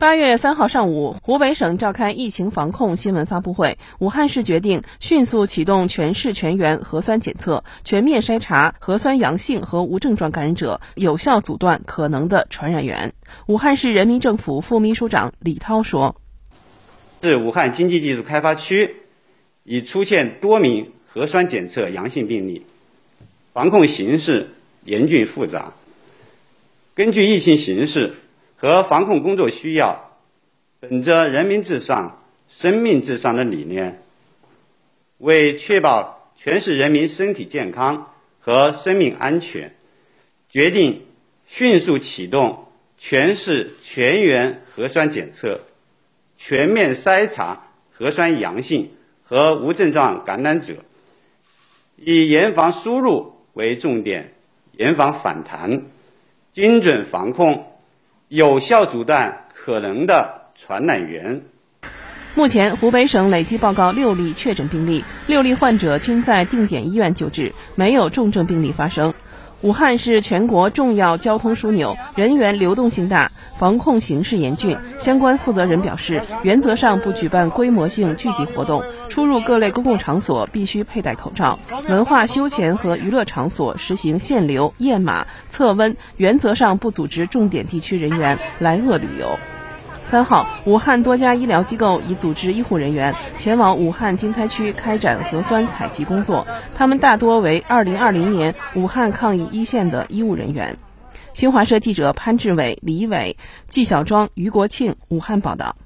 八月三号上午，湖北省召开疫情防控新闻发布会。武汉市决定迅速启动全市全员核酸检测，全面筛查核酸阳性和无症状感染者，有效阻断可能的传染源。武汉市人民政府副秘书长李涛说：“是武汉经济技术开发区已出现多名核酸检测阳性病例，防控形势严峻复杂。根据疫情形势。”和防控工作需要，本着人民至上、生命至上的理念，为确保全市人民身体健康和生命安全，决定迅速启动全市全员核酸检测，全面筛查核酸阳性和无症状感染者，以严防输入为重点，严防反弹，精准防控。有效阻断可能的传染源。目前，湖北省累计报告六例确诊病例，六例患者均在定点医院救治，没有重症病例发生。武汉是全国重要交通枢纽，人员流动性大，防控形势严峻。相关负责人表示，原则上不举办规模性聚集活动，出入各类公共场所必须佩戴口罩。文化休闲和娱乐场所实行限流、验码、测温，原则上不组织重点地区人员来鄂旅游。三号，武汉多家医疗机构已组织医护人员前往武汉经开区开展核酸采集工作，他们大多为2020年武汉抗疫一线的医务人员。新华社记者潘志伟、李伟、纪小庄、于国庆，武汉报道。